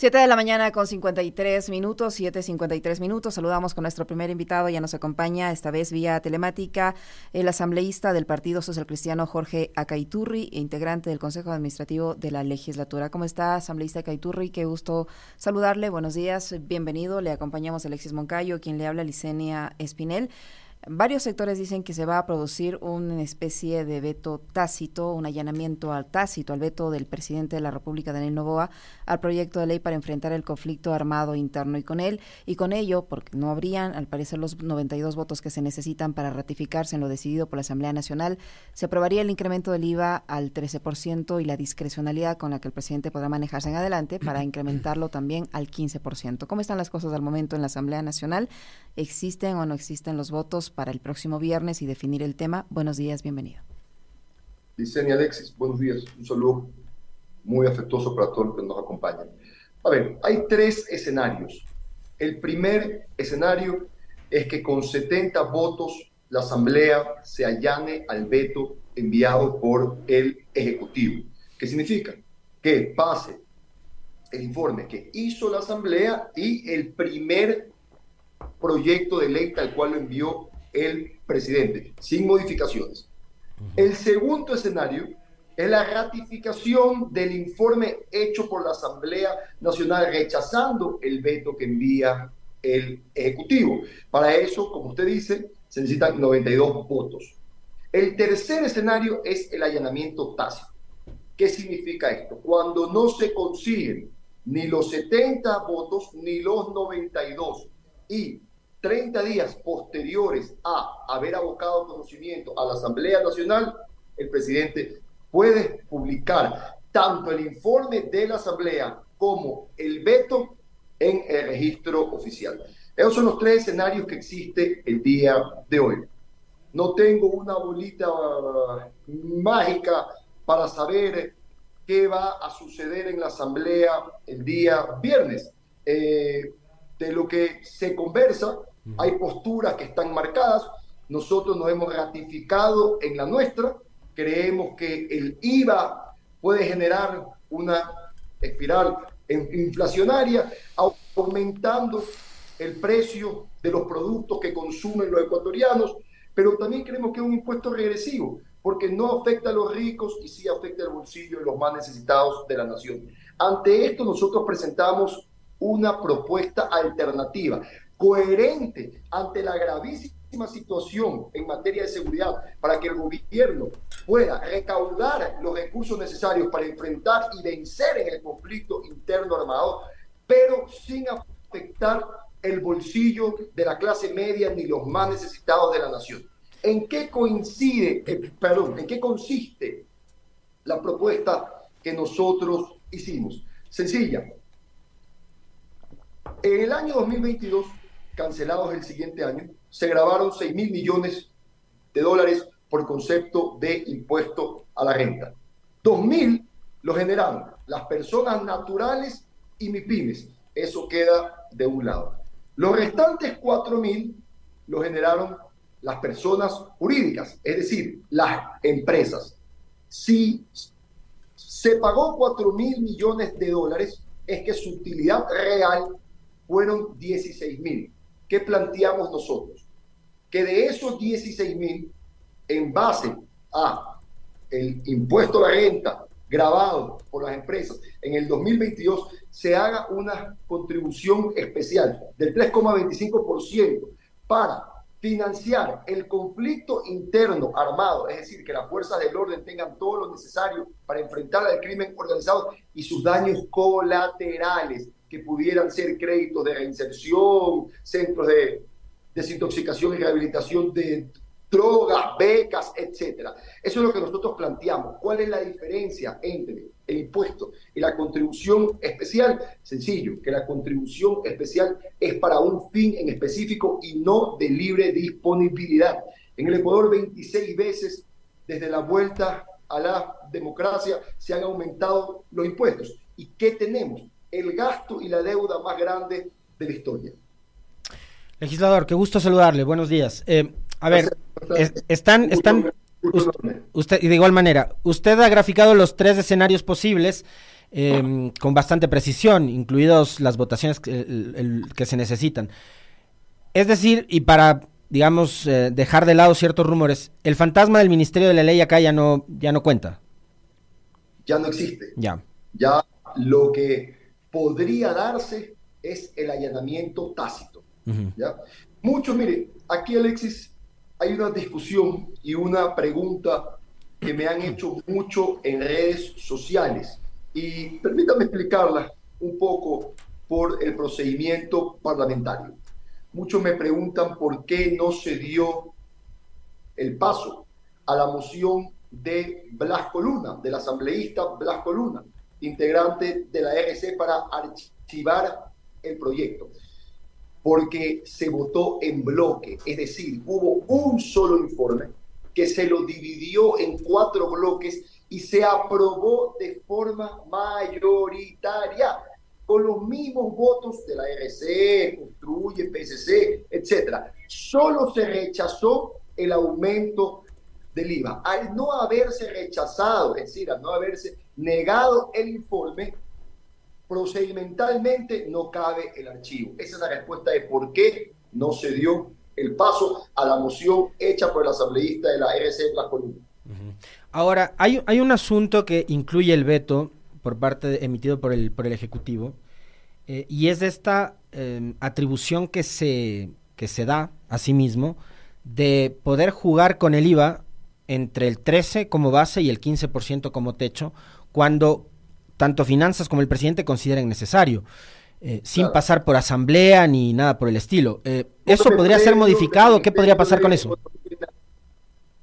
7 de la mañana con 53 minutos, 7.53 minutos. Saludamos con nuestro primer invitado. Ya nos acompaña esta vez vía telemática el asambleísta del Partido Social Cristiano Jorge Acaiturri, integrante del Consejo Administrativo de la Legislatura. ¿Cómo está, asambleísta Acaiturri? Qué gusto saludarle. Buenos días, bienvenido. Le acompañamos Alexis Moncayo, quien le habla Licenia Espinel. Varios sectores dicen que se va a producir una especie de veto tácito, un allanamiento al tácito, al veto del presidente de la República, Daniel Novoa, al proyecto de ley para enfrentar el conflicto armado interno. Y con él, y con ello, porque no habrían, al parecer, los 92 votos que se necesitan para ratificarse en lo decidido por la Asamblea Nacional, se aprobaría el incremento del IVA al 13% y la discrecionalidad con la que el presidente podrá manejarse en adelante para incrementarlo también al 15%. ¿Cómo están las cosas al momento en la Asamblea Nacional? ¿Existen o no existen los votos? Para el próximo viernes y definir el tema. Buenos días, bienvenido. Licenia Alexis, buenos días. Un saludo muy afectuoso para todos los que nos acompañan. A ver, hay tres escenarios. El primer escenario es que con 70 votos la Asamblea se allane al veto enviado por el Ejecutivo. ¿Qué significa? Que pase el informe que hizo la Asamblea y el primer proyecto de ley tal cual lo envió el presidente, sin modificaciones. El segundo escenario es la ratificación del informe hecho por la Asamblea Nacional rechazando el veto que envía el Ejecutivo. Para eso, como usted dice, se necesitan 92 votos. El tercer escenario es el allanamiento tácito. ¿Qué significa esto? Cuando no se consiguen ni los 70 votos ni los 92 y 30 días posteriores a haber abocado conocimiento a la Asamblea Nacional, el presidente puede publicar tanto el informe de la Asamblea como el veto en el registro oficial. Esos son los tres escenarios que existe el día de hoy. No tengo una bolita mágica para saber qué va a suceder en la Asamblea el día viernes. Eh, de lo que se conversa, hay posturas que están marcadas, nosotros nos hemos ratificado en la nuestra, creemos que el IVA puede generar una espiral inflacionaria, aumentando el precio de los productos que consumen los ecuatorianos, pero también creemos que es un impuesto regresivo, porque no afecta a los ricos y sí afecta el bolsillo de los más necesitados de la nación. Ante esto nosotros presentamos una propuesta alternativa coherente ante la gravísima situación en materia de seguridad para que el gobierno pueda recaudar los recursos necesarios para enfrentar y vencer en el conflicto interno armado, pero sin afectar el bolsillo de la clase media ni los más necesitados de la nación. ¿En qué coincide, eh, perdón, en qué consiste la propuesta que nosotros hicimos? Sencilla. En el año 2022 cancelados el siguiente año, se grabaron 6 mil millones de dólares por concepto de impuesto a la renta. 2 mil lo generaron las personas naturales y MIPIMES. Eso queda de un lado. Los restantes 4 mil lo generaron las personas jurídicas, es decir, las empresas. Si se pagó 4 mil millones de dólares, es que su utilidad real fueron 16 mil. ¿Qué planteamos nosotros? Que de esos 16 mil, en base a el impuesto la renta grabado por las empresas en el 2022, se haga una contribución especial del 3,25% para financiar el conflicto interno armado, es decir, que las fuerzas del orden tengan todo lo necesario para enfrentar al crimen organizado y sus daños colaterales que pudieran ser créditos de reinserción, centros de desintoxicación y rehabilitación de drogas, becas, etcétera. Eso es lo que nosotros planteamos. ¿Cuál es la diferencia entre el impuesto y la contribución especial? Sencillo, que la contribución especial es para un fin en específico y no de libre disponibilidad. En el Ecuador 26 veces desde la vuelta a la democracia se han aumentado los impuestos. ¿Y qué tenemos? El gasto y la deuda más grande de la historia. Legislador, qué gusto saludarle. Buenos días. Eh, a ver, están, están, usted, y de igual manera, usted ha graficado los tres escenarios posibles. em, con bastante precisión, incluidos las votaciones que, que se necesitan. Es decir, y para digamos, eh, dejar de lado ciertos rumores, el fantasma del Ministerio de la Ley acá ya no, ya no cuenta. Ya no existe. Ya. Ya lo que podría darse es el allanamiento tácito. ¿ya? Muchos, mire, aquí Alexis, hay una discusión y una pregunta que me han hecho mucho en redes sociales. Y permítame explicarla un poco por el procedimiento parlamentario. Muchos me preguntan por qué no se dio el paso a la moción de Blasco Luna, del asambleísta Blasco Luna, integrante de la RC para archivar el proyecto. Porque se votó en bloque, es decir, hubo un solo informe que se lo dividió en cuatro bloques y se aprobó de forma mayoritaria con los mismos votos de la RC, Construye, PSC, etcétera. Solo se rechazó el aumento del IVA. Al no haberse rechazado, es decir, al no haberse negado el informe, procedimentalmente no cabe el archivo. Esa es la respuesta de por qué no se dio el paso a la moción hecha por el asambleísta de la RC Blas Ahora, hay, hay un asunto que incluye el veto por parte emitido por el, por el Ejecutivo, eh, y es de esta em, atribución que se, que se da a sí mismo de poder jugar con el IVA entre el 13 como base y el 15% como techo, cuando tanto finanzas como el presidente consideren necesario. Eh, sin pasar por asamblea ni nada por el estilo. Eh, ¿Eso podría ser modificado? ¿Qué podría pasar con eso?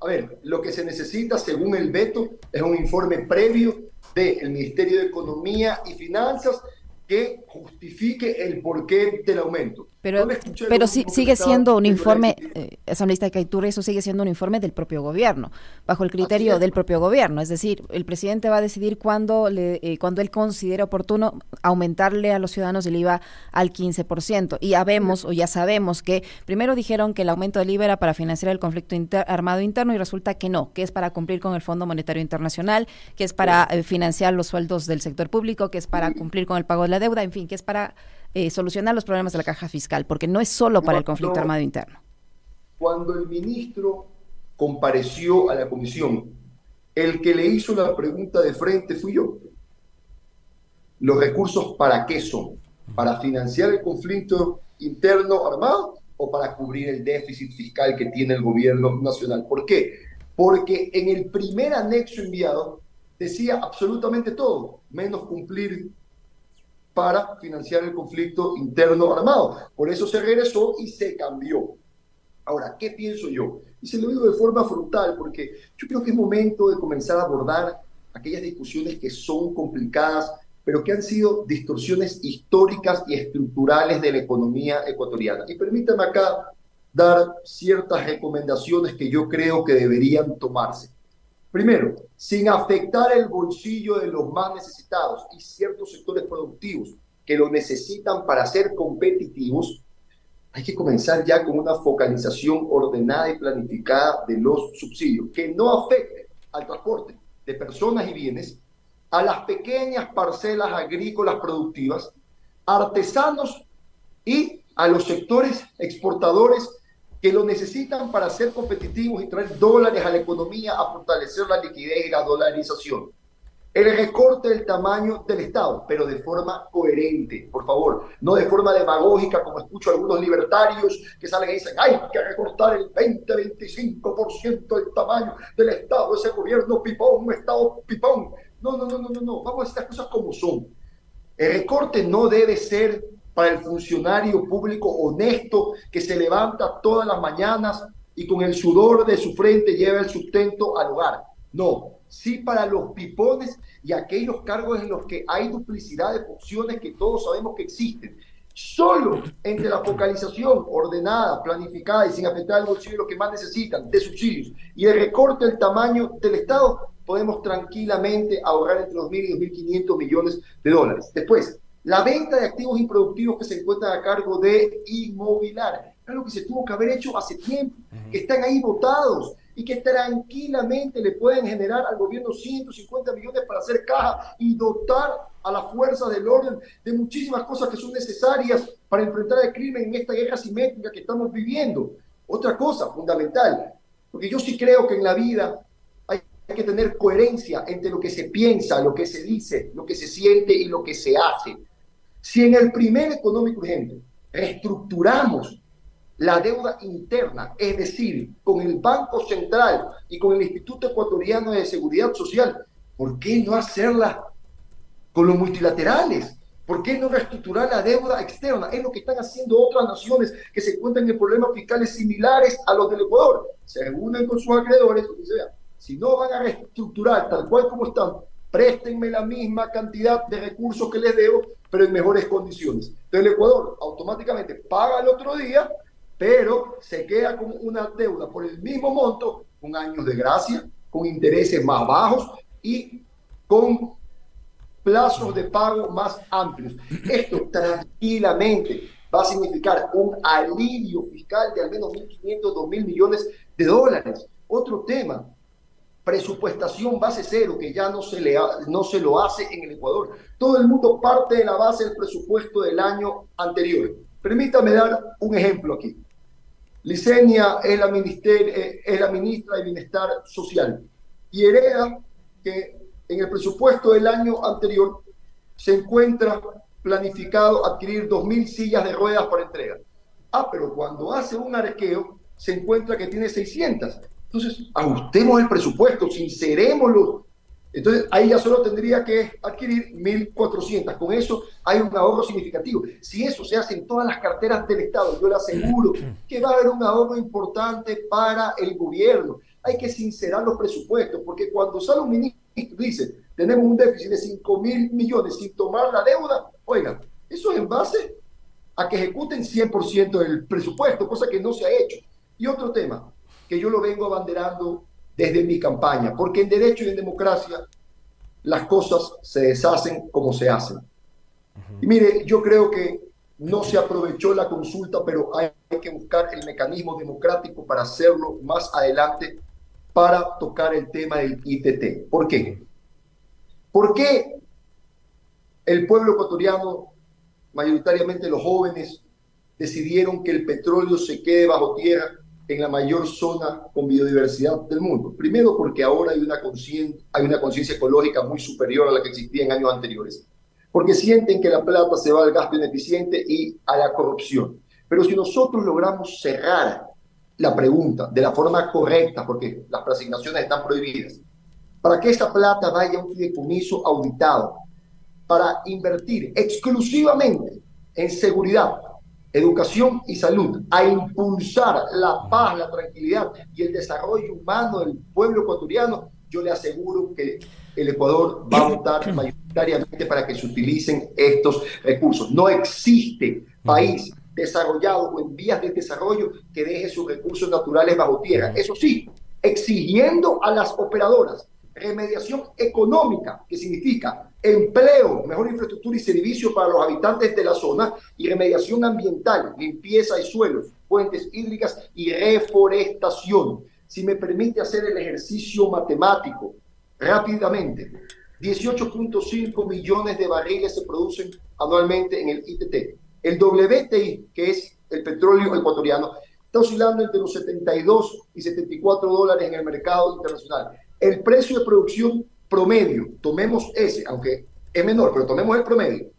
A ver, lo que se necesita, según el veto, es un informe previo del Ministerio de Economía y Finanzas que justifique el porqué del aumento. Pero, pero sí, sigue siendo un informe, eh, asambleísta de Caitura, eso sigue siendo un informe del propio gobierno, bajo el criterio del propio gobierno. Es decir, el presidente va a decidir cuándo, le, eh, cuando él considere oportuno aumentarle a los ciudadanos el IVA al 15%. Y ya vemos, o ya sabemos que primero dijeron que el aumento del IVA era para financiar el conflicto armado interno y resulta que no, que es para cumplir con el Fondo Monetario Internacional, que es para eh, financiar los sueldos del sector público, que es para cumplir con el pago de la deuda, en fin, que es para eh, solucionar los problemas de la caja fiscal, porque no es solo para el conflicto armado interno. Cuando el ministro compareció a la comisión, el que le hizo la pregunta de frente fui yo. ¿Los recursos para qué son? ¿Para financiar el conflicto interno armado o para cubrir el déficit fiscal que tiene el gobierno nacional? ¿Por qué? Porque en el primer anexo enviado decía absolutamente todo, menos cumplir para financiar el conflicto interno armado. Por eso se regresó y se cambió. Ahora, ¿qué pienso yo? Y se lo digo de forma frontal, porque yo creo que es momento de comenzar a abordar aquellas discusiones que son complicadas, pero que han sido distorsiones históricas y estructurales de la economía ecuatoriana. Y permítame acá dar ciertas recomendaciones que yo creo que deberían tomarse. Primero, sin afectar el bolsillo de los más necesitados y ciertos sectores productivos que lo necesitan para ser competitivos, hay que comenzar ya con una focalización ordenada y planificada de los subsidios, que no afecte al transporte de personas y bienes, a las pequeñas parcelas agrícolas productivas, artesanos y a los sectores exportadores que lo necesitan para ser competitivos y traer dólares a la economía, a fortalecer la liquidez y la dolarización. El recorte del tamaño del Estado, pero de forma coherente, por favor, no de forma demagógica, como escucho algunos libertarios que salen y dicen, hay que recortar el 20-25% del tamaño del Estado, ese gobierno pipón, un Estado pipón. No, no, no, no, no, no, vamos a decir las cosas como son. El recorte no debe ser para el funcionario público honesto que se levanta todas las mañanas y con el sudor de su frente lleva el sustento al hogar. No, sí para los pipones y aquellos cargos en los que hay duplicidad de funciones que todos sabemos que existen. Solo entre la focalización ordenada, planificada y sin afectar el bolsillo de los que más necesitan de subsidios y el recorte del tamaño del Estado, podemos tranquilamente ahorrar entre 2.000 y 2.500 millones de dólares. Después, la venta de activos improductivos que se encuentran a cargo de Inmobiliar. Es lo que se tuvo que haber hecho hace tiempo, que están ahí votados. y que tranquilamente le pueden generar al gobierno 150 millones para hacer caja y dotar a la fuerza del orden de muchísimas cosas que son necesarias para enfrentar el crimen en esta guerra simétrica que estamos viviendo. Otra cosa fundamental, porque yo sí creo que en la vida hay que tener coherencia entre lo que se piensa, lo que se dice, lo que se siente y lo que se hace. Si en el primer económico urgente reestructuramos la deuda interna, es decir, con el Banco Central y con el Instituto Ecuatoriano de Seguridad Social, ¿por qué no hacerla con los multilaterales? ¿Por qué no reestructurar la deuda externa? Es lo que están haciendo otras naciones que se encuentran en problemas fiscales similares a los del Ecuador. Se reúnen con sus acreedores y dicen, si no van a reestructurar tal cual como están, préstenme la misma cantidad de recursos que les debo, pero en mejores condiciones. Entonces el Ecuador automáticamente paga el otro día pero se queda con una deuda por el mismo monto, con años de gracia, con intereses más bajos y con plazos de pago más amplios. Esto tranquilamente va a significar un alivio fiscal de al menos 1.500, 2.000 millones de dólares. Otro tema, presupuestación base cero, que ya no se, le no se lo hace en el Ecuador. Todo el mundo parte de la base del presupuesto del año anterior. Permítame dar un ejemplo aquí. Licenia es la, eh, es la ministra de Bienestar Social y hereda que en el presupuesto del año anterior se encuentra planificado adquirir 2.000 sillas de ruedas para entrega. Ah, pero cuando hace un arqueo se encuentra que tiene 600. Entonces, ajustemos el presupuesto, sincerémoslo entonces, ahí ya solo tendría que adquirir 1.400. Con eso hay un ahorro significativo. Si eso se hace en todas las carteras del Estado, yo le aseguro que va a haber un ahorro importante para el gobierno. Hay que sincerar los presupuestos, porque cuando sale un ministro y dice, tenemos un déficit de 5 mil millones sin tomar la deuda, oigan, eso es en base a que ejecuten 100% del presupuesto, cosa que no se ha hecho. Y otro tema, que yo lo vengo abanderando desde mi campaña, porque en derecho y en democracia las cosas se deshacen como se hacen. Y mire, yo creo que no se aprovechó la consulta, pero hay que buscar el mecanismo democrático para hacerlo más adelante para tocar el tema del ITT. ¿Por qué? ¿Por qué el pueblo ecuatoriano, mayoritariamente los jóvenes, decidieron que el petróleo se quede bajo tierra en la mayor zona con biodiversidad del mundo. Primero porque ahora hay una conciencia ecológica muy superior a la que existía en años anteriores. Porque sienten que la plata se va al gasto ineficiente y a la corrupción. Pero si nosotros logramos cerrar la pregunta de la forma correcta, porque las preasignaciones están prohibidas, para que esta plata vaya a un fideicomiso auditado, para invertir exclusivamente en seguridad, educación y salud, a impulsar la paz, la tranquilidad y el desarrollo humano del pueblo ecuatoriano, yo le aseguro que el Ecuador va a votar mayoritariamente para que se utilicen estos recursos. No existe país desarrollado o en vías de desarrollo que deje sus recursos naturales bajo tierra. Eso sí, exigiendo a las operadoras remediación económica, que significa empleo, mejor infraestructura y servicio para los habitantes de la zona y remediación ambiental, limpieza de suelos, fuentes hídricas y reforestación. Si me permite hacer el ejercicio matemático rápidamente, 18.5 millones de barriles se producen anualmente en el ITT. El WTI, que es el petróleo ecuatoriano, está oscilando entre los 72 y 74 dólares en el mercado internacional. El precio de producción promedio, tomemos ese, aunque es menor, pero tomemos el promedio,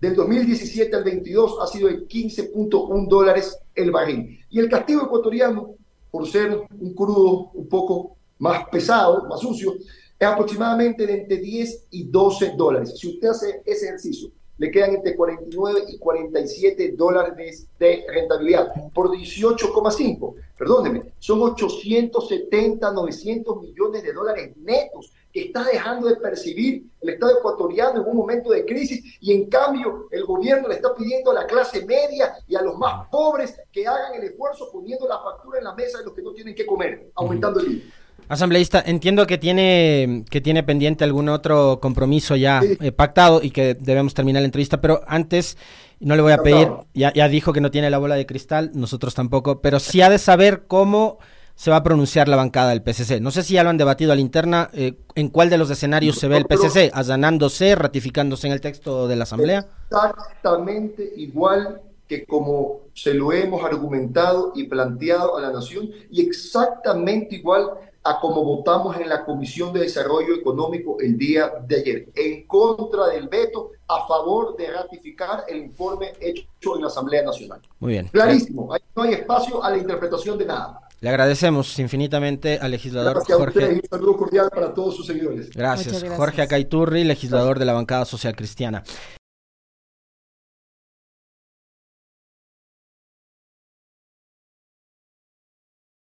del 2017 al 22 ha sido de 15.1 dólares el barril. Y el castigo ecuatoriano, por ser un crudo un poco más pesado, más sucio, es aproximadamente de entre 10 y 12 dólares. Si usted hace ese ejercicio, le quedan entre 49 y 47 dólares de rentabilidad por 18,5. Perdóneme, son 870, 900 millones de dólares netos que está dejando de percibir el Estado ecuatoriano en un momento de crisis y en cambio el gobierno le está pidiendo a la clase media y a los más pobres que hagan el esfuerzo poniendo la factura en la mesa de los que no tienen que comer, aumentando el IVA. Asambleísta, entiendo que tiene, que tiene pendiente algún otro compromiso ya eh, pactado y que debemos terminar la entrevista, pero antes no le voy a pedir, ya, ya dijo que no tiene la bola de cristal, nosotros tampoco, pero sí ha de saber cómo se va a pronunciar la bancada del PCC. No sé si ya lo han debatido a la interna, eh, en cuál de los escenarios se ve el PCC, allanándose, ratificándose en el texto de la Asamblea. Exactamente igual que como se lo hemos argumentado y planteado a la Nación, y exactamente igual a como votamos en la Comisión de Desarrollo Económico el día de ayer, en contra del veto, a favor de ratificar el informe hecho en la Asamblea Nacional. Muy bien. Clarísimo, ahí no hay espacio a la interpretación de nada. Le agradecemos infinitamente al legislador Jorge. un saludo cordial para todos sus seguidores. Gracias. gracias. Jorge Acaiturri, legislador de la bancada social cristiana.